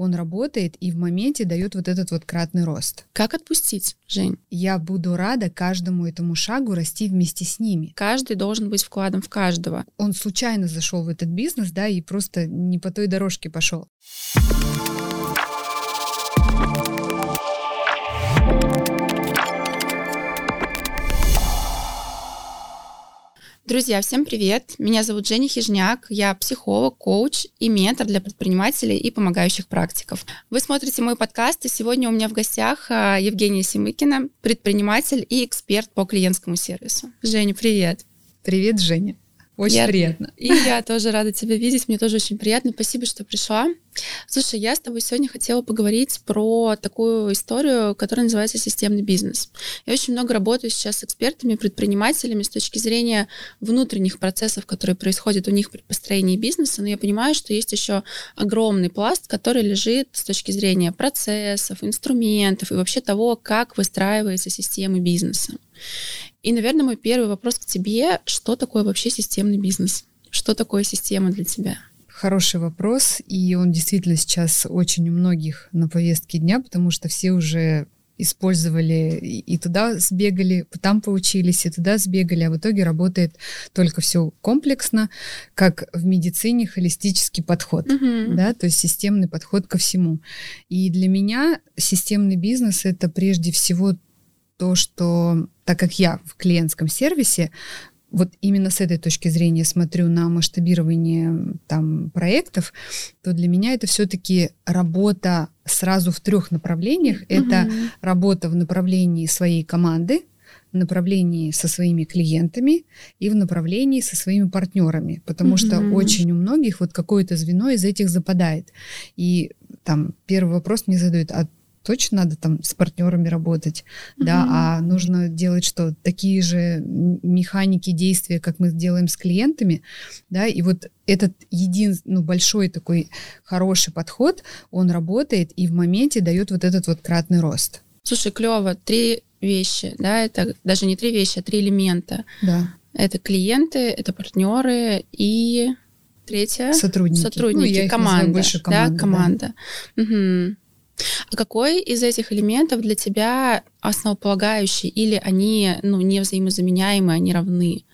он работает и в моменте дает вот этот вот кратный рост. Как отпустить, Жень? Я буду рада каждому этому шагу расти вместе с ними. Каждый должен быть вкладом в каждого. Он случайно зашел в этот бизнес, да, и просто не по той дорожке пошел. Друзья, всем привет! Меня зовут Женя Хижняк, я психолог, коуч и ментор для предпринимателей и помогающих практиков. Вы смотрите мой подкаст, и сегодня у меня в гостях а, Евгения Семыкина, предприниматель и эксперт по клиентскому сервису. Женя, привет! Привет, Женя! Очень я, приятно. И я тоже рада тебя видеть, мне тоже очень приятно. Спасибо, что пришла. Слушай, я с тобой сегодня хотела поговорить про такую историю, которая называется системный бизнес. Я очень много работаю сейчас с экспертами, предпринимателями с точки зрения внутренних процессов, которые происходят у них при построении бизнеса, но я понимаю, что есть еще огромный пласт, который лежит с точки зрения процессов, инструментов и вообще того, как выстраивается система бизнеса. И, наверное, мой первый вопрос к тебе, что такое вообще системный бизнес? Что такое система для тебя? Хороший вопрос, и он действительно сейчас очень у многих на повестке дня, потому что все уже использовали и туда сбегали, там поучились, и туда сбегали, а в итоге работает только все комплексно, как в медицине холистический подход, uh-huh. да, то есть системный подход ко всему. И для меня системный бизнес это прежде всего то, что так как я в клиентском сервисе, вот именно с этой точки зрения смотрю на масштабирование там проектов, то для меня это все-таки работа сразу в трех направлениях. Это работа в направлении своей команды, в направлении со своими клиентами и в направлении со своими партнерами, потому mm-hmm. что очень у многих вот какое-то звено из этих западает. И там первый вопрос мне задают, а точно надо там с партнерами работать, mm-hmm. да, а нужно делать что? Такие же механики действия, как мы делаем с клиентами, да, и вот этот един, ну, большой такой хороший подход, он работает и в моменте дает вот этот вот кратный рост. Слушай, клево, три вещи, да, это даже не три вещи, а три элемента. Да. Это клиенты, это партнеры и третье сотрудники. Сотрудники, ну, я команда, больше команда, да, команда. Да. Угу. А какой из этих элементов для тебя основополагающий или они ну, не взаимозаменяемы, они равны?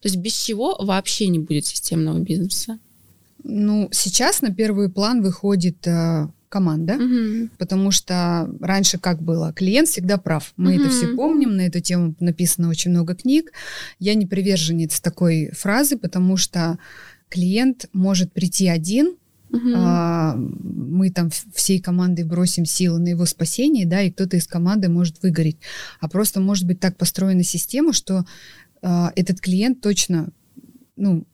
То есть без чего вообще не будет системного бизнеса? Ну, сейчас на первый план выходит э, команда, угу. потому что раньше как было, клиент всегда прав. Мы угу. это все помним, на эту тему написано очень много книг. Я не приверженец такой фразы, потому что клиент может прийти один, Угу. Мы там всей командой бросим силы на его спасение, да, и кто-то из команды может выгореть. А просто может быть так построена система, что а, этот клиент точно, ну,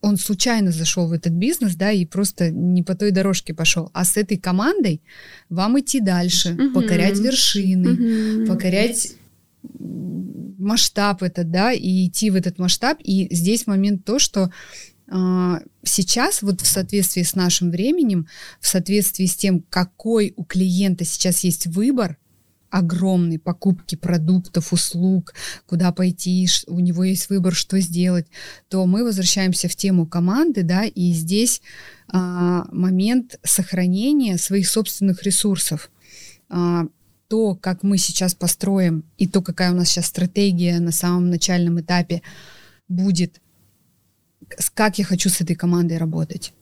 он случайно зашел в этот бизнес, да, и просто не по той дорожке пошел. А с этой командой вам идти дальше, угу. покорять вершины, угу. покорять масштаб этот, да, и идти в этот масштаб. И здесь момент то, что сейчас, вот в соответствии с нашим временем, в соответствии с тем, какой у клиента сейчас есть выбор, огромный покупки продуктов, услуг, куда пойти, у него есть выбор, что сделать, то мы возвращаемся в тему команды, да, и здесь а, момент сохранения своих собственных ресурсов. А, то, как мы сейчас построим, и то, какая у нас сейчас стратегия на самом начальном этапе будет как я хочу с этой командой работать.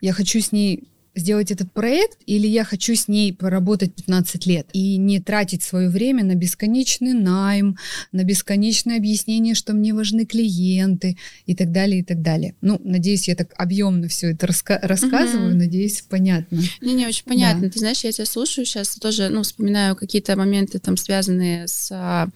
Я хочу с ней сделать этот проект, или я хочу с ней поработать 15 лет и не тратить свое время на бесконечный найм, на бесконечное объяснение, что мне важны клиенты и так далее, и так далее. Ну, надеюсь, я так объемно все это раска- рассказываю, угу. надеюсь, понятно. Не-не, очень понятно. Да. Ты знаешь, я тебя слушаю сейчас, тоже, ну, вспоминаю какие-то моменты там связанные с а,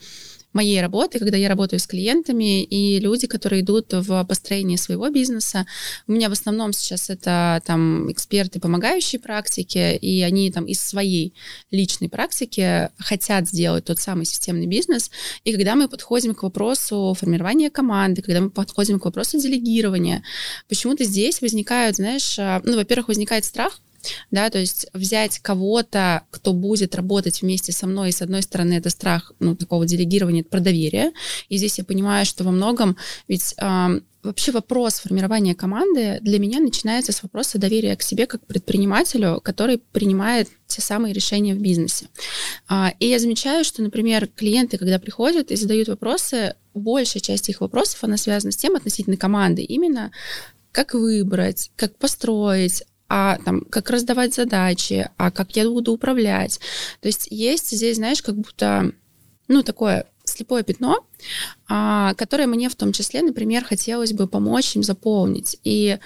моей работы, когда я работаю с клиентами, и люди, которые идут в построение своего бизнеса. У меня в основном сейчас это там эксперты помогающие практики, и они там из своей личной практики хотят сделать тот самый системный бизнес. И когда мы подходим к вопросу формирования команды, когда мы подходим к вопросу делегирования, почему-то здесь возникают, знаешь, ну, во-первых, возникает страх, да, то есть взять кого-то, кто будет работать вместе со мной, и с одной стороны это страх, ну, такого делегирования, про доверие, и здесь я понимаю, что во многом, ведь вообще вопрос формирования команды для меня начинается с вопроса доверия к себе как предпринимателю, который принимает те самые решения в бизнесе. А, и я замечаю, что, например, клиенты, когда приходят и задают вопросы, большая часть их вопросов, она связана с тем относительно команды, именно как выбрать, как построить, а там, как раздавать задачи, а как я буду управлять. То есть есть здесь, знаешь, как будто, ну, такое слепое пятно, а, которое мне в том числе, например, хотелось бы помочь им заполнить. И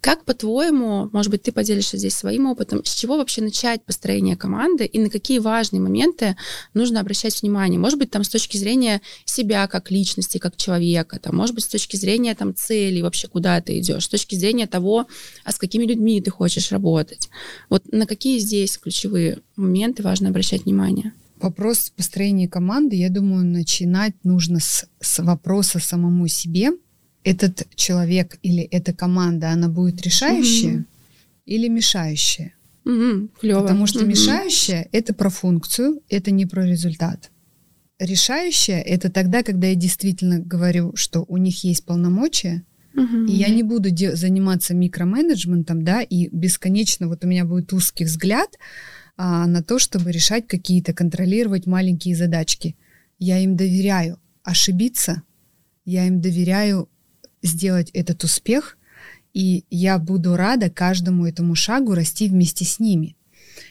как, по-твоему, может быть, ты поделишься здесь своим опытом, с чего вообще начать построение команды и на какие важные моменты нужно обращать внимание? Может быть, там с точки зрения себя как личности, как человека, там, может быть, с точки зрения там целей вообще, куда ты идешь, с точки зрения того, а с какими людьми ты хочешь работать. Вот на какие здесь ключевые моменты важно обращать внимание? Вопрос построения команды, я думаю, начинать нужно с, с вопроса самому себе – этот человек или эта команда, она будет решающая угу. или мешающая. Угу, клево. Потому что угу. мешающая это про функцию, это не про результат. Решающая это тогда, когда я действительно говорю, что у них есть полномочия, угу. и я не буду де- заниматься микроменеджментом, да, и бесконечно вот у меня будет узкий взгляд а, на то, чтобы решать какие-то, контролировать маленькие задачки. Я им доверяю ошибиться, я им доверяю сделать этот успех, и я буду рада каждому этому шагу расти вместе с ними.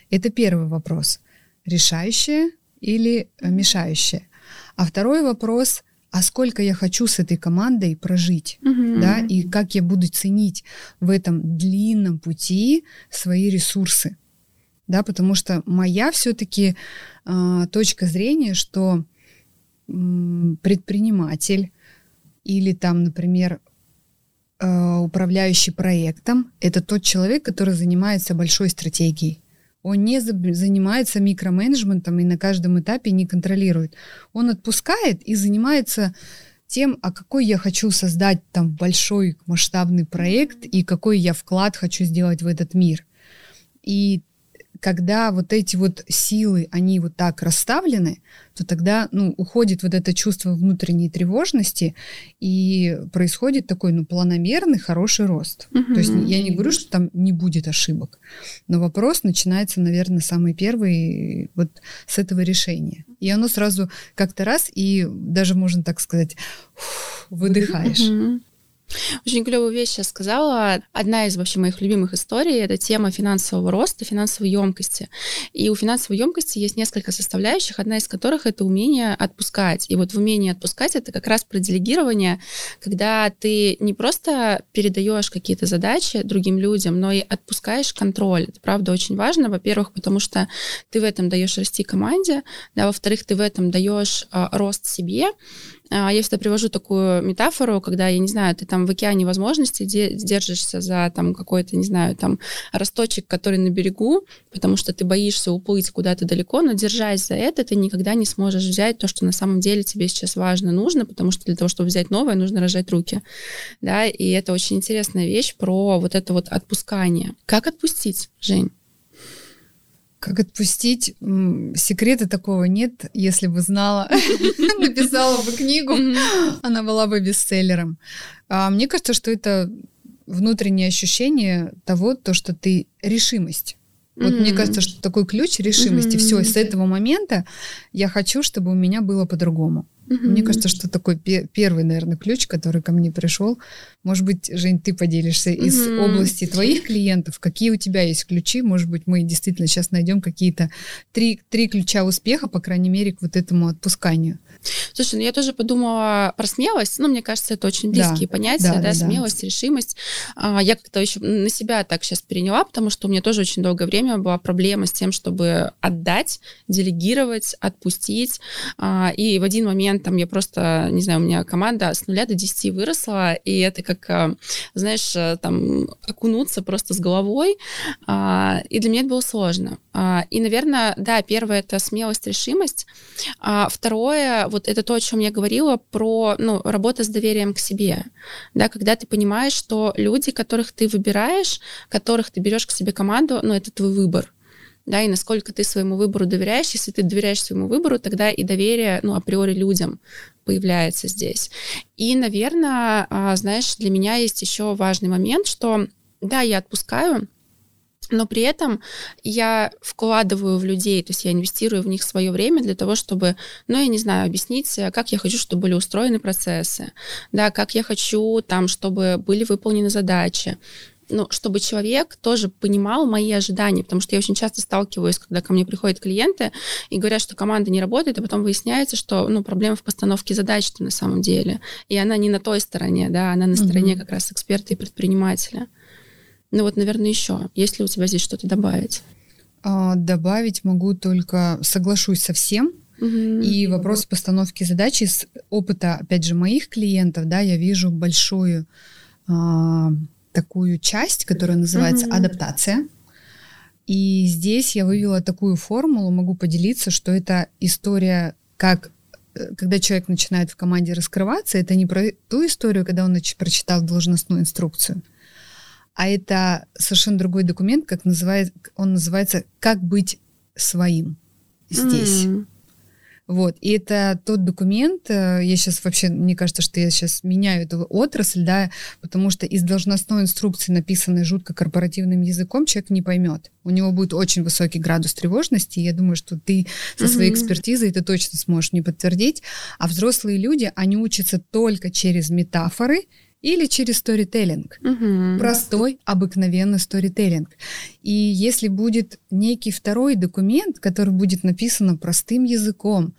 Это первый вопрос. Решающее или э, мешающее? А второй вопрос, а сколько я хочу с этой командой прожить, угу. да, и как я буду ценить в этом длинном пути свои ресурсы, да, потому что моя все-таки э, точка зрения, что э, предприниматель или там, например, э, управляющий проектом, это тот человек, который занимается большой стратегией. Он не занимается микроменеджментом и на каждом этапе не контролирует. Он отпускает и занимается тем, а какой я хочу создать там большой масштабный проект и какой я вклад хочу сделать в этот мир. И когда вот эти вот силы, они вот так расставлены, то тогда, ну, уходит вот это чувство внутренней тревожности, и происходит такой, ну, планомерный хороший рост. Угу. То есть я не говорю, что там не будет ошибок, но вопрос начинается, наверное, самый первый вот с этого решения. И оно сразу как-то раз, и даже, можно так сказать, выдыхаешь. Угу. Очень клевую вещь сейчас сказала. Одна из вообще моих любимых историй — это тема финансового роста, финансовой емкости. И у финансовой емкости есть несколько составляющих, одна из которых — это умение отпускать. И вот в умении отпускать — это как раз про делегирование, когда ты не просто передаешь какие-то задачи другим людям, но и отпускаешь контроль. Это, правда, очень важно. Во-первых, потому что ты в этом даешь расти команде, да, во-вторых, ты в этом даешь а, рост себе, я всегда привожу такую метафору, когда, я не знаю, ты там в океане возможностей держишься за там какой-то, не знаю, там росточек, который на берегу, потому что ты боишься уплыть куда-то далеко, но держась за это, ты никогда не сможешь взять то, что на самом деле тебе сейчас важно, нужно, потому что для того, чтобы взять новое, нужно рожать руки. Да, и это очень интересная вещь про вот это вот отпускание. Как отпустить, Жень? Как отпустить? Секрета такого нет. Если бы знала, написала бы книгу, она была бы бестселлером. А мне кажется, что это внутреннее ощущение того, то, что ты решимость. Вот mm-hmm. мне кажется, что такой ключ решимости. Mm-hmm. Все, с этого момента я хочу, чтобы у меня было по-другому. Mm-hmm. Мне кажется, что такой пе- первый, наверное, ключ, который ко мне пришел. Может быть, Жень, ты поделишься mm-hmm. из области твоих клиентов, какие у тебя есть ключи. Может быть, мы действительно сейчас найдем какие-то три, три ключа успеха, по крайней мере, к вот этому отпусканию. Слушай, ну я тоже подумала про смелость. Ну, мне кажется, это очень близкие да, понятия, да, да, да, смелость, решимость. А, я как-то еще на себя так сейчас переняла, потому что у меня тоже очень долгое время была проблема с тем, чтобы отдать, делегировать, отпустить. А, и в один момент там я просто, не знаю, у меня команда с нуля до 10 выросла, и это как, э, знаешь, э, там окунуться просто с головой, а, и для меня это было сложно. А, и, наверное, да, первое — это смелость, решимость. А второе, вот это то, о чем я говорила, про ну, работа с доверием к себе. Да, когда ты понимаешь, что люди, которых ты выбираешь, которых ты берешь к себе команду, ну, это твой выбор да, и насколько ты своему выбору доверяешь. Если ты доверяешь своему выбору, тогда и доверие, ну, априори людям появляется здесь. И, наверное, а, знаешь, для меня есть еще важный момент, что, да, я отпускаю, но при этом я вкладываю в людей, то есть я инвестирую в них свое время для того, чтобы, ну, я не знаю, объяснить, как я хочу, чтобы были устроены процессы, да, как я хочу там, чтобы были выполнены задачи, ну, чтобы человек тоже понимал мои ожидания, потому что я очень часто сталкиваюсь, когда ко мне приходят клиенты и говорят, что команда не работает, а потом выясняется, что, ну, проблема в постановке задач на самом деле, и она не на той стороне, да, она на стороне mm-hmm. как раз эксперта и предпринимателя. Ну вот, наверное, еще. Есть ли у тебя здесь что-то добавить? А, добавить могу только соглашусь со всем. Угу. И вопрос постановки задачи с опыта, опять же, моих клиентов, да, я вижу большую а, такую часть, которая называется mm-hmm. адаптация. И здесь я вывела такую формулу, могу поделиться, что это история, как э, когда человек начинает в команде раскрываться, это не про ту историю, когда он прочитал должностную инструкцию, а это совершенно другой документ, как называет, он называется «Как быть своим здесь». Mm-hmm. Вот, и это тот документ, э, я сейчас вообще, мне кажется, что я сейчас меняю эту отрасль, да, потому что из должностной инструкции, написанной жутко корпоративным языком, человек не поймет. У него будет очень высокий градус тревожности, и я думаю, что ты со своей экспертизой это точно сможешь не подтвердить. А взрослые люди, они учатся только через метафоры, или через сторителлинг. Угу. Простой, обыкновенный сторителлинг. И если будет некий второй документ, который будет написан простым языком,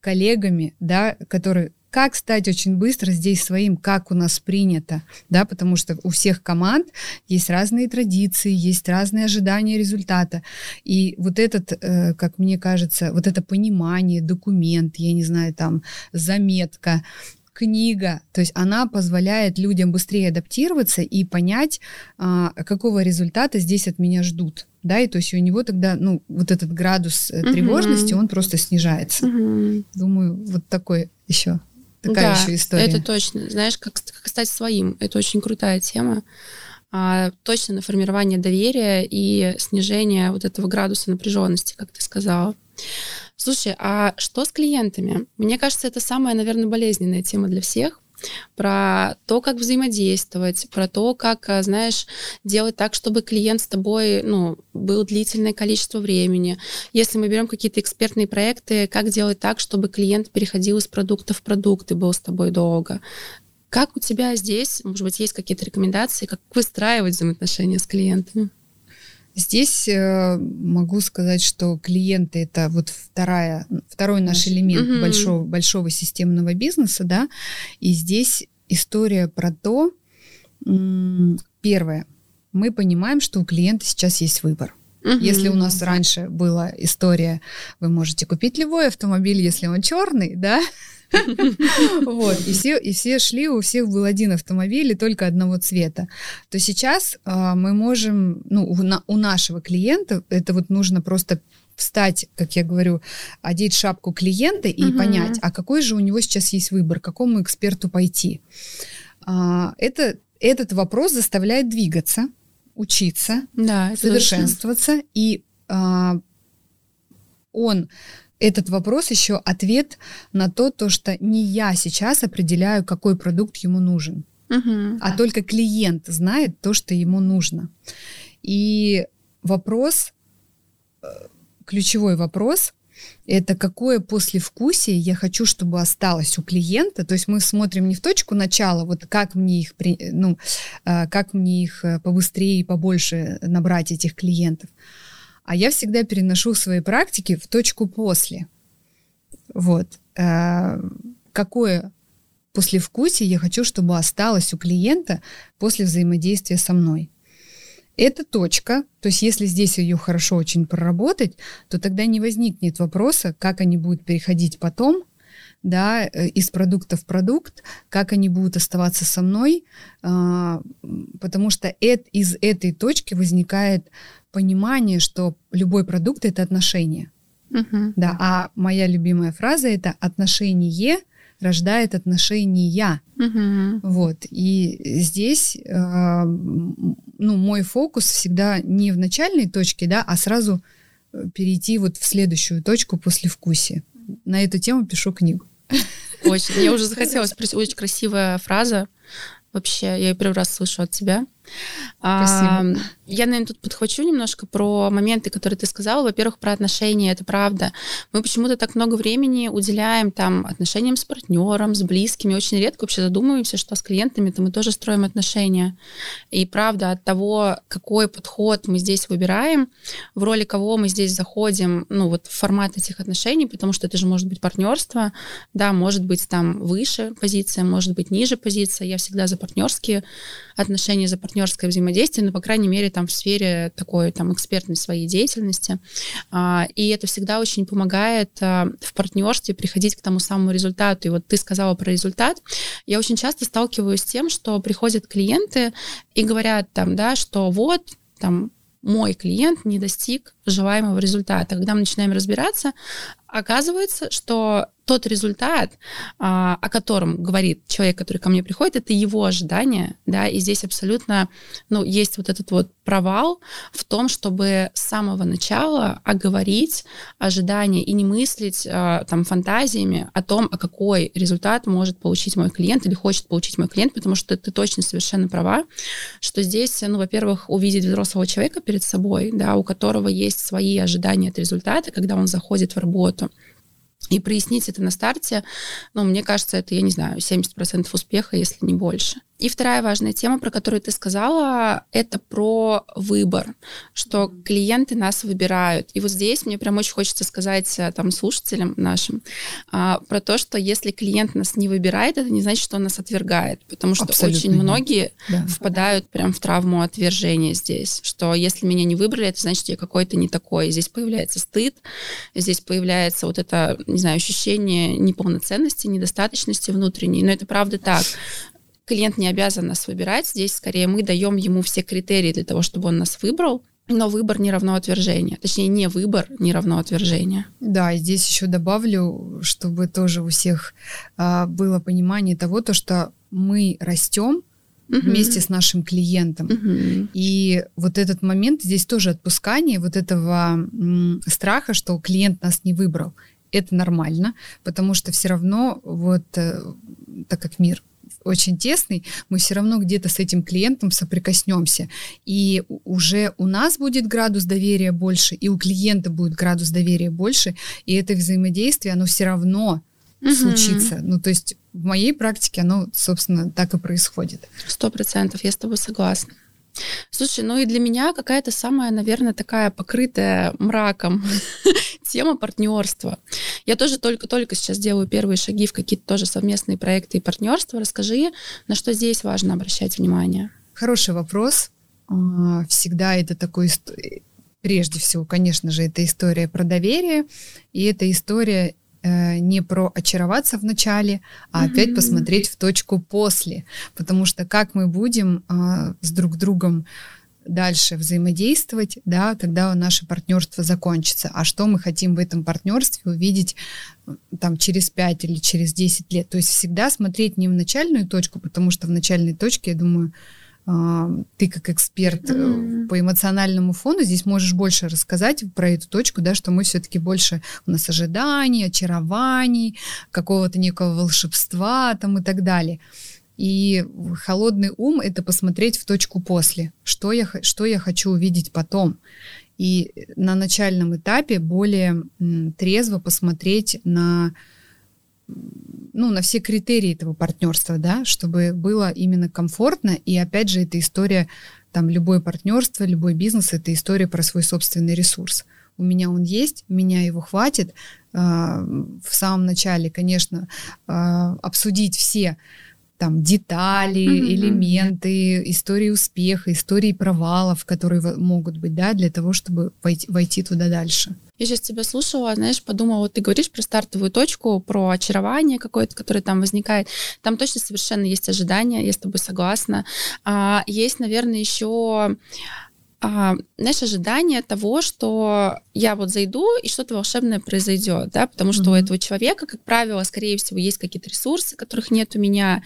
коллегами, да, который как стать очень быстро здесь своим, как у нас принято, да, потому что у всех команд есть разные традиции, есть разные ожидания результата. И вот этот, э, как мне кажется, вот это понимание, документ, я не знаю, там, заметка, книга, то есть она позволяет людям быстрее адаптироваться и понять, а, какого результата здесь от меня ждут. Да, и то есть у него тогда, ну, вот этот градус uh тревожности, он просто снижается. uh Думаю, вот такой еще, такая да, еще история. это точно. Знаешь, как, как стать своим, это очень крутая тема. А, точно на формирование доверия и снижение вот этого градуса напряженности, как ты сказала. Слушай, а что с клиентами? Мне кажется, это самая, наверное, болезненная тема для всех про то, как взаимодействовать, про то, как, а, знаешь, делать так, чтобы клиент с тобой, ну, был длительное количество времени. Если мы берем какие-то экспертные проекты, как делать так, чтобы клиент переходил из продукта в продукт и был с тобой долго. Как у тебя здесь, может быть, есть какие-то рекомендации, как выстраивать взаимоотношения с клиентами? Здесь э, могу сказать, что клиенты это вот вторая, второй наш элемент угу. большого, большого системного бизнеса, да, и здесь история про то, первое, мы понимаем, что у клиента сейчас есть выбор. Угу. Если у нас раньше была история, вы можете купить любой автомобиль, если он черный, да, вот, и все, и все шли, у всех был один автомобиль и только одного цвета. То сейчас а, мы можем, ну, у, на, у нашего клиента, это вот нужно просто встать, как я говорю, одеть шапку клиента и угу. понять, а какой же у него сейчас есть выбор, к какому эксперту пойти. А, это, этот вопрос заставляет двигаться, учиться, да, совершенствоваться, точно. и а, он этот вопрос еще ответ на то, то, что не я сейчас определяю, какой продукт ему нужен, угу. а только клиент знает то, что ему нужно. И вопрос, э, ключевой вопрос, это какое послевкусие я хочу, чтобы осталось у клиента. То есть мы смотрим не в точку начала, вот как мне их, ну, э, как мне их э, побыстрее и побольше набрать этих клиентов, а я всегда переношу свои практики в точку после. Вот. Э, какое послевкусие я хочу, чтобы осталось у клиента после взаимодействия со мной. Эта точка, то есть если здесь ее хорошо очень проработать, то тогда не возникнет вопроса, как они будут переходить потом да, э, из продукта в продукт, как они будут оставаться со мной, а, потому что это, из этой точки возникает понимание, что любой продукт это отношение. Uh-huh. Да, а моя любимая фраза это отношение рождает отношения. Uh-huh. Вот. И здесь э, ну, мой фокус всегда не в начальной точке, да, а сразу э, перейти вот в следующую точку после вкусия. На эту тему пишу книгу. Очень. Мне уже захотелось спросить. Очень красивая фраза. Вообще, я ее первый раз слышу от тебя. Спасибо. Я, наверное, тут подхвачу немножко про моменты, которые ты сказала. Во-первых, про отношения, это правда. Мы почему-то так много времени уделяем там отношениям с партнером, с близкими. Очень редко вообще задумываемся, что с клиентами-то мы тоже строим отношения. И правда, от того, какой подход мы здесь выбираем, в роли кого мы здесь заходим, ну вот в формат этих отношений, потому что это же может быть партнерство, да, может быть там выше позиция, может быть ниже позиция. Я всегда за партнерские отношения, за партнерское взаимодействие, но, по крайней мере, там в сфере такой там экспертной своей деятельности. А, и это всегда очень помогает а, в партнерстве приходить к тому самому результату. И вот ты сказала про результат. Я очень часто сталкиваюсь с тем, что приходят клиенты и говорят там, да, что вот там мой клиент не достиг желаемого результата. Когда мы начинаем разбираться, оказывается, что тот результат, а, о котором говорит человек, который ко мне приходит, это его ожидание, да, и здесь абсолютно, ну, есть вот этот вот провал в том, чтобы с самого начала оговорить ожидания и не мыслить а, там фантазиями о том, а какой результат может получить мой клиент или хочет получить мой клиент, потому что ты точно совершенно права, что здесь, ну, во-первых, увидеть взрослого человека перед собой, да, у которого есть свои ожидания от результата, когда он заходит в работу, и прояснить это на старте, ну, мне кажется, это, я не знаю, 70% успеха, если не больше. И вторая важная тема, про которую ты сказала, это про выбор, что клиенты нас выбирают. И вот здесь мне прям очень хочется сказать э, там слушателям нашим а, про то, что если клиент нас не выбирает, это не значит, что он нас отвергает, потому что Абсолютно очень нет. многие да. впадают прям в травму отвержения здесь, что если меня не выбрали, это значит, я какой-то не такой. Здесь появляется стыд, здесь появляется вот это, не знаю, ощущение неполноценности, недостаточности внутренней, но это правда так клиент не обязан нас выбирать. Здесь скорее мы даем ему все критерии для того, чтобы он нас выбрал. Но выбор не равно отвержение. Точнее, не выбор не равно отвержение. Да, и здесь еще добавлю, чтобы тоже у всех а, было понимание того, то, что мы растем uh вместе с нашим клиентом. uh И вот этот момент здесь тоже отпускание вот этого м, страха, что клиент нас не выбрал. Это нормально, потому что все равно вот э, так как мир очень тесный, мы все равно где-то с этим клиентом соприкоснемся. И уже у нас будет градус доверия больше, и у клиента будет градус доверия больше, и это взаимодействие, оно все равно угу. случится. Ну, то есть в моей практике оно, собственно, так и происходит. Сто процентов, я с тобой согласна. Слушай, ну и для меня какая-то самая, наверное, такая покрытая мраком тема партнерства. Я тоже только-только сейчас делаю первые шаги в какие-то тоже совместные проекты и партнерства. Расскажи, на что здесь важно обращать внимание? Хороший вопрос. А, всегда это такой прежде всего, конечно же, это история про доверие, и это история не про очароваться в начале, а mm-hmm. опять посмотреть в точку после, потому что как мы будем э, с друг другом дальше взаимодействовать, да, когда наше партнерство закончится. А что мы хотим в этом партнерстве увидеть там через 5 или через 10 лет. То есть всегда смотреть не в начальную точку, потому что в начальной точке, я думаю, ты как эксперт mm-hmm. по эмоциональному фону здесь можешь больше рассказать про эту точку, да, что мы все-таки больше у нас ожиданий, очарований, какого-то некого волшебства там и так далее. И холодный ум — это посмотреть в точку после, что я, что я хочу увидеть потом. И на начальном этапе более трезво посмотреть на, ну, на все критерии этого партнерства, да, чтобы было именно комфортно. И опять же, эта история, там, любое партнерство, любой бизнес — это история про свой собственный ресурс. У меня он есть, меня его хватит. А, в самом начале, конечно, а, обсудить все там детали, mm-hmm. элементы, истории успеха, истории провалов, которые могут быть, да, для того, чтобы войти, войти туда дальше. Я сейчас тебя слушала, знаешь, подумала, вот ты говоришь про стартовую точку, про очарование какое-то, которое там возникает. Там точно совершенно есть ожидания, я с тобой согласна. А, есть, наверное, еще а, знаешь, ожидание того, что я вот зайду и что-то волшебное произойдет, да, потому что mm-hmm. у этого человека, как правило, скорее всего, есть какие-то ресурсы, которых нет у меня,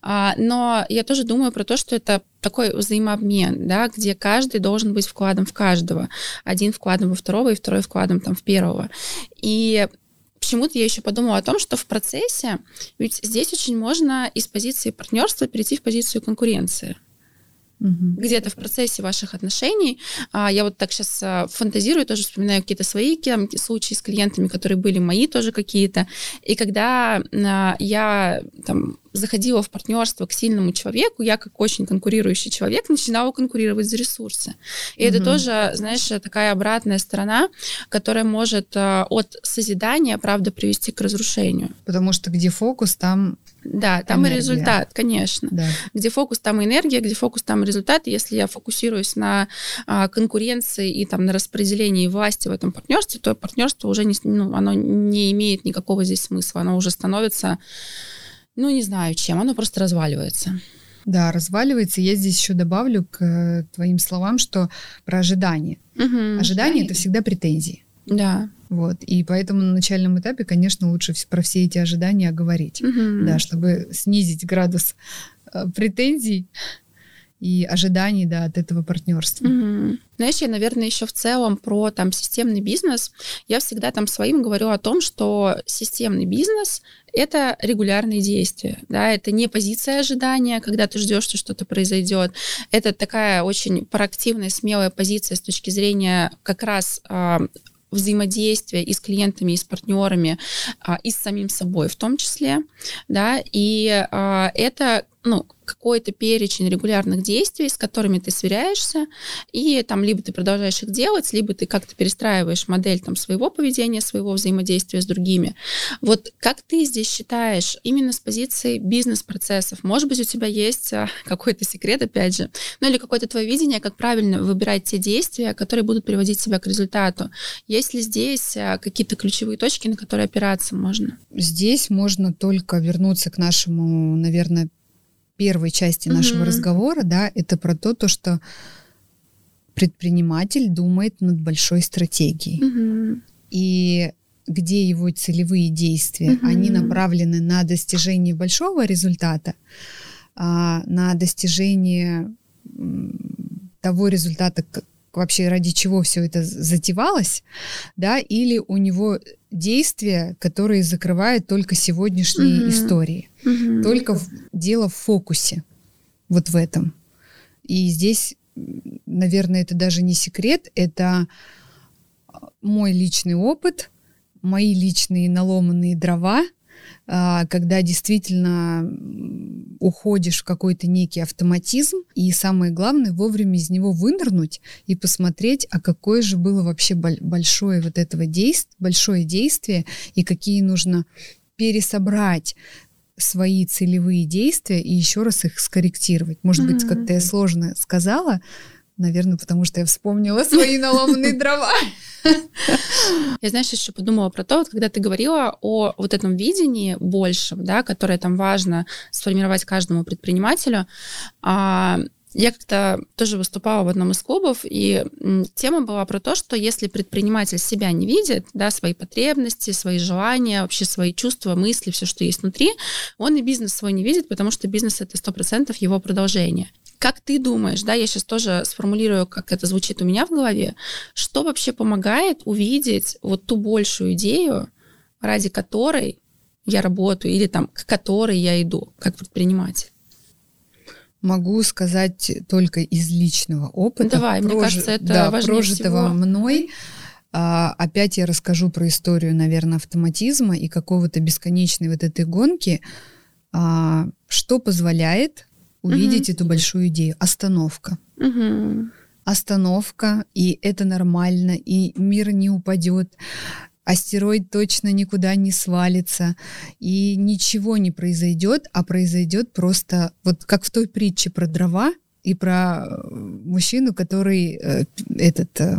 а, но я тоже думаю про то, что это такой взаимообмен, да, где каждый должен быть вкладом в каждого, один вкладом во второго и второй вкладом там в первого, и почему-то я еще подумала о том, что в процессе, ведь здесь очень можно из позиции партнерства перейти в позицию конкуренции угу. где-то в процессе ваших отношений. А, я вот так сейчас а, фантазирую, тоже вспоминаю какие-то свои случаи с клиентами, которые были мои тоже какие-то. И когда а, я там заходила в партнерство к сильному человеку, я как очень конкурирующий человек начинала конкурировать за ресурсы. И угу. это тоже, знаешь, такая обратная сторона, которая может от созидания, правда, привести к разрушению. Потому что где фокус, там да, там энергия. и результат, конечно. Да. Где фокус, там и энергия, где фокус, там и результат. Если я фокусируюсь на а, конкуренции и там на распределении власти в этом партнерстве, то партнерство уже не, ну, оно не имеет никакого здесь смысла. Оно уже становится, ну, не знаю чем, оно просто разваливается. Да, разваливается. Я здесь еще добавлю к э, твоим словам, что про ожидание. Угу, ожидание это всегда претензии. Да. Вот. И поэтому на начальном этапе, конечно, лучше про все эти ожидания говорить, угу. да, чтобы снизить градус э, претензий и ожиданий да, от этого партнерства. Угу. Знаешь, я, наверное, еще в целом про там системный бизнес. Я всегда там своим говорю о том, что системный бизнес это регулярные действия, да, это не позиция ожидания, когда ты ждешь, что что-то произойдет. Это такая очень проактивная, смелая позиция с точки зрения как раз а, взаимодействия и с клиентами, и с партнерами, а, и с самим собой в том числе, да, и а, это ну, какой-то перечень регулярных действий, с которыми ты сверяешься, и там либо ты продолжаешь их делать, либо ты как-то перестраиваешь модель там своего поведения, своего взаимодействия с другими. Вот как ты здесь считаешь именно с позиции бизнес-процессов? Может быть, у тебя есть а, какой-то секрет, опять же, ну или какое-то твое видение, как правильно выбирать те действия, которые будут приводить тебя к результату? Есть ли здесь а, какие-то ключевые точки, на которые опираться можно? Здесь можно только вернуться к нашему, наверное, первой части нашего mm-hmm. разговора, да, это про то, то, что предприниматель думает над большой стратегией. Mm-hmm. И где его целевые действия, mm-hmm. они направлены на достижение большого результата, а, на достижение того результата, вообще ради чего все это затевалось, да, или у него действия, которые закрывают только сегодняшние угу. истории. Угу. Только в, дело в фокусе. Вот в этом. И здесь, наверное, это даже не секрет, это мой личный опыт, мои личные наломанные дрова, а, когда действительно уходишь в какой-то некий автоматизм, и самое главное, вовремя из него вынырнуть и посмотреть, а какое же было вообще большое вот этого действие, большое действие, и какие нужно пересобрать свои целевые действия и еще раз их скорректировать. Может mm-hmm. быть, как-то я сложно сказала, Наверное, потому что я вспомнила свои наломанные дрова. Я, знаешь, еще подумала про то, вот, когда ты говорила о вот этом видении большем, да, которое там важно сформировать каждому предпринимателю, а, я как-то тоже выступала в одном из клубов, и тема была про то, что если предприниматель себя не видит, да, свои потребности, свои желания, вообще свои чувства, мысли, все, что есть внутри, он и бизнес свой не видит, потому что бизнес — это сто процентов его продолжение. Как ты думаешь, да, я сейчас тоже сформулирую, как это звучит у меня в голове, что вообще помогает увидеть вот ту большую идею, ради которой я работаю или там к которой я иду как предприниматель? Могу сказать только из личного опыта. Давай, прож... мне кажется, это да, важнее прожитого всего. мной. А, опять я расскажу про историю, наверное, автоматизма и какого-то бесконечной вот этой гонки, а, что позволяет увидеть угу. эту большую идею. Остановка. Угу. Остановка, и это нормально, и мир не упадет астероид точно никуда не свалится, и ничего не произойдет, а произойдет просто вот как в той притче про дрова и про э, мужчину, который э, этот э,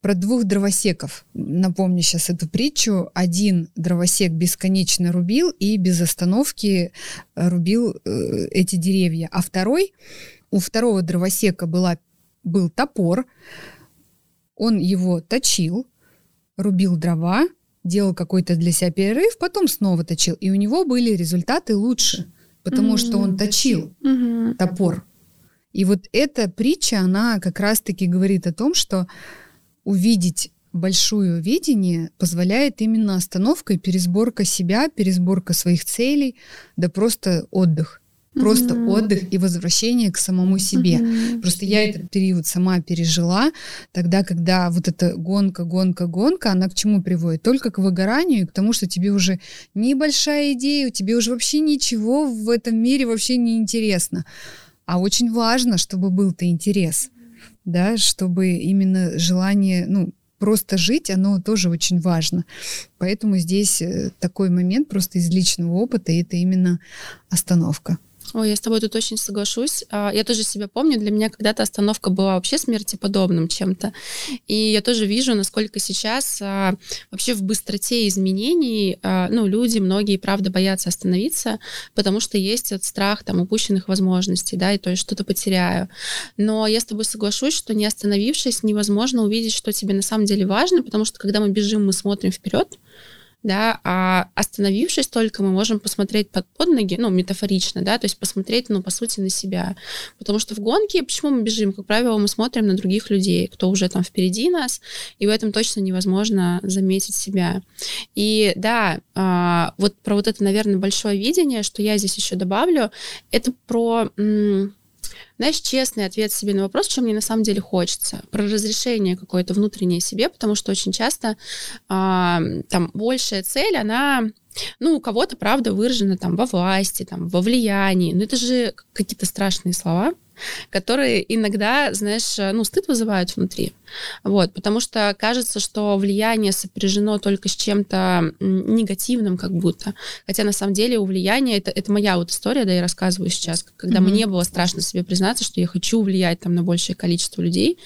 про двух дровосеков. Напомню сейчас эту притчу. Один дровосек бесконечно рубил и без остановки рубил э, эти деревья. А второй, у второго дровосека была, был топор, он его точил, рубил дрова, делал какой-то для себя перерыв, потом снова точил. И у него были результаты лучше, потому mm-hmm. что он точил mm-hmm. топор. И вот эта притча, она как раз-таки говорит о том, что увидеть большое видение позволяет именно остановка и пересборка себя, пересборка своих целей, да просто отдых. Просто mm-hmm. отдых и возвращение к самому себе. Mm-hmm. Просто я этот период сама пережила, тогда, когда вот эта гонка, гонка, гонка, она к чему приводит? Только к выгоранию, к тому, что тебе уже небольшая идея, тебе уже вообще ничего в этом мире вообще не интересно. А очень важно, чтобы был-то интерес, да, чтобы именно желание, ну, просто жить, оно тоже очень важно. Поэтому здесь э, такой момент просто из личного опыта, и это именно остановка. Ой, я с тобой тут очень соглашусь. А, я тоже себя помню, для меня когда-то остановка была вообще смертеподобным чем-то. И я тоже вижу, насколько сейчас а, вообще в быстроте изменений, а, ну, люди, многие, правда, боятся остановиться, потому что есть этот страх там упущенных возможностей, да, и то есть что-то потеряю. Но я с тобой соглашусь, что не остановившись, невозможно увидеть, что тебе на самом деле важно, потому что когда мы бежим, мы смотрим вперед, да, а остановившись только, мы можем посмотреть под, под ноги, ну, метафорично, да, то есть посмотреть, ну, по сути, на себя. Потому что в гонке, почему мы бежим? Как правило, мы смотрим на других людей, кто уже там впереди нас, и в этом точно невозможно заметить себя. И да, а, вот про вот это, наверное, большое видение, что я здесь еще добавлю, это про знаешь, честный ответ себе на вопрос, что мне на самом деле хочется, про разрешение какое-то внутреннее себе, потому что очень часто а, там большая цель, она ну, у кого-то, правда, выражена там во власти, там, во влиянии. Но это же какие-то страшные слова, которые иногда, знаешь, ну, стыд вызывают внутри. Вот, потому что кажется, что влияние сопряжено только с чем-то негативным как будто. Хотя на самом деле у влияния, это, это моя вот история, да, я рассказываю сейчас, когда mm-hmm. мне было страшно себе признаться, что я хочу влиять там на большее количество людей.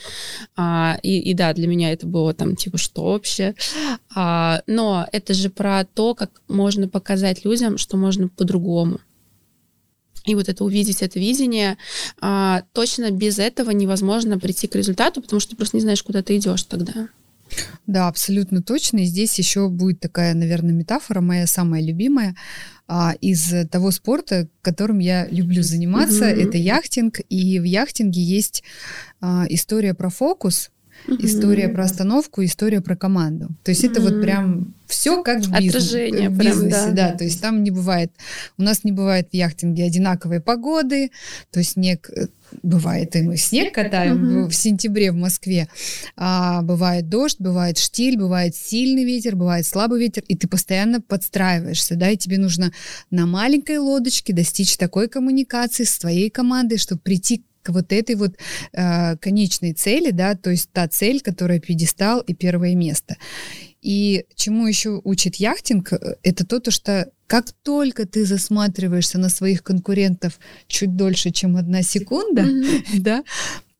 А, и, и да, для меня это было там типа, что вообще? А, но это же про то, как можно показать людям, что можно по-другому и вот это увидеть это видение, а, точно без этого невозможно прийти к результату, потому что ты просто не знаешь, куда ты идешь тогда. Да, абсолютно точно. И здесь еще будет такая, наверное, метафора, моя самая любимая, а, из того спорта, которым я люблю заниматься. Mm-hmm. Это яхтинг. И в яхтинге есть а, история про фокус, mm-hmm. история про остановку, история про команду. То есть это вот прям все как в, бизнес, Отражение в бизнесе, прям, да. да. То есть там не бывает, у нас не бывает в яхтинге одинаковой погоды, то есть снег э, бывает, и мы снег катаем uh-huh. в сентябре в Москве, а бывает дождь, бывает штиль, бывает сильный ветер, бывает слабый ветер, и ты постоянно подстраиваешься, да, и тебе нужно на маленькой лодочке достичь такой коммуникации с твоей командой, чтобы прийти к вот этой вот э, конечной цели, да, то есть та цель, которая пьедестал и первое место. И чему еще учит яхтинг, э, это то, то, что как только ты засматриваешься на своих конкурентов чуть дольше, чем одна секунда, mm-hmm. да,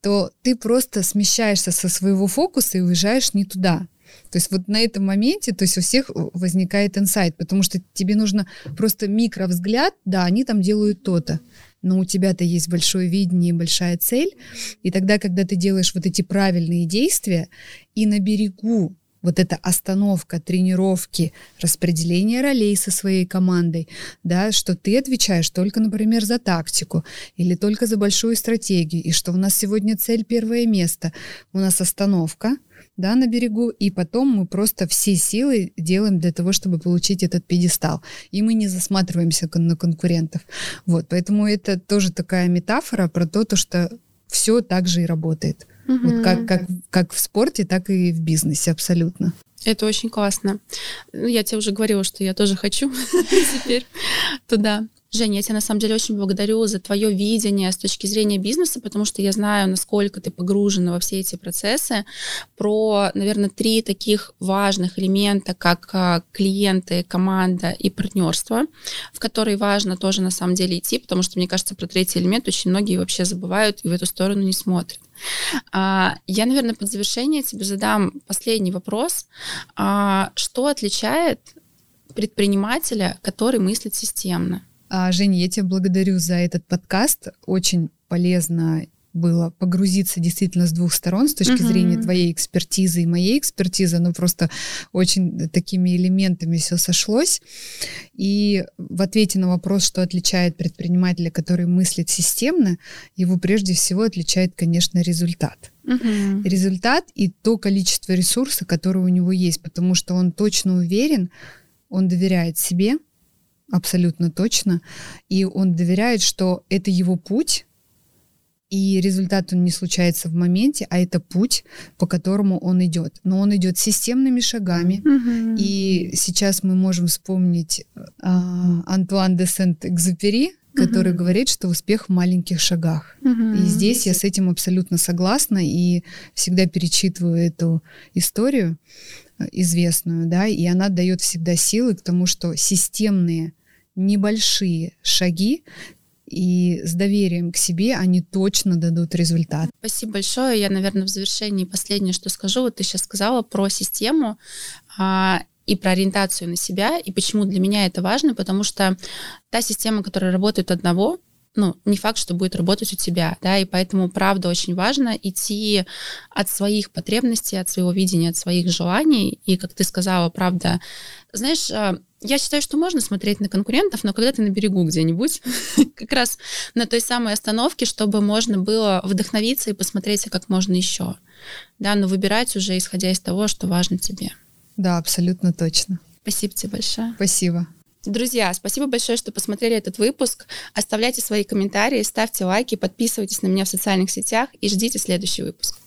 то ты просто смещаешься со своего фокуса и уезжаешь не туда. То есть вот на этом моменте, то есть у всех возникает инсайт, потому что тебе нужно просто микровзгляд, да, они там делают то-то, но у тебя-то есть большое видение и большая цель, и тогда, когда ты делаешь вот эти правильные действия, и на берегу вот эта остановка, тренировки, распределение ролей со своей командой, да, что ты отвечаешь только, например, за тактику или только за большую стратегию, и что у нас сегодня цель первое место, у нас остановка, да, на берегу, и потом мы просто все силы делаем для того, чтобы получить этот пьедестал. И мы не засматриваемся на конкурентов. Вот, поэтому это тоже такая метафора про то, то что все так же и работает. Угу. Вот как, как, как в спорте, так и в бизнесе абсолютно. Это очень классно. Ну, я тебе уже говорила, что я тоже хочу теперь туда. Женя, я тебя на самом деле очень благодарю за твое видение с точки зрения бизнеса, потому что я знаю, насколько ты погружена во все эти процессы. Про, наверное, три таких важных элемента, как а, клиенты, команда и партнерство, в которые важно тоже на самом деле идти, потому что, мне кажется, про третий элемент очень многие вообще забывают и в эту сторону не смотрят. А, я, наверное, под завершение тебе задам последний вопрос. А, что отличает предпринимателя, который мыслит системно? А, Женя, я тебя благодарю за этот подкаст. Очень полезно было погрузиться действительно с двух сторон, с точки uh-huh. зрения твоей экспертизы и моей экспертизы, но просто очень такими элементами все сошлось. И в ответе на вопрос, что отличает предпринимателя, который мыслит системно, его прежде всего отличает, конечно, результат. Uh-huh. Результат и то количество ресурса, которое у него есть, потому что он точно уверен, он доверяет себе, абсолютно точно. И он доверяет, что это его путь, и результат он не случается в моменте, а это путь, по которому он идет. Но он идет системными шагами. Mm-hmm. И сейчас мы можем вспомнить э, Антуан де Сент-Экзупери, который mm-hmm. говорит, что успех в маленьких шагах. Mm-hmm. И здесь я с этим абсолютно согласна и всегда перечитываю эту историю э, известную, да, и она дает всегда силы к тому, что системные небольшие шаги, и с доверием к себе они точно дадут результат. Спасибо большое. Я, наверное, в завершении последнее, что скажу. Вот ты сейчас сказала про систему а, и про ориентацию на себя, и почему для меня это важно, потому что та система, которая работает одного, ну, не факт, что будет работать у тебя, да, и поэтому, правда, очень важно идти от своих потребностей, от своего видения, от своих желаний, и, как ты сказала, правда, знаешь, а, я считаю, что можно смотреть на конкурентов, но когда ты на берегу где-нибудь, как раз на той самой остановке, чтобы можно было вдохновиться и посмотреть, а как можно еще. Да, но выбирать уже исходя из того, что важно тебе. Да, абсолютно точно. Спасибо тебе большое. Спасибо. Друзья, спасибо большое, что посмотрели этот выпуск. Оставляйте свои комментарии, ставьте лайки, подписывайтесь на меня в социальных сетях и ждите следующий выпуск.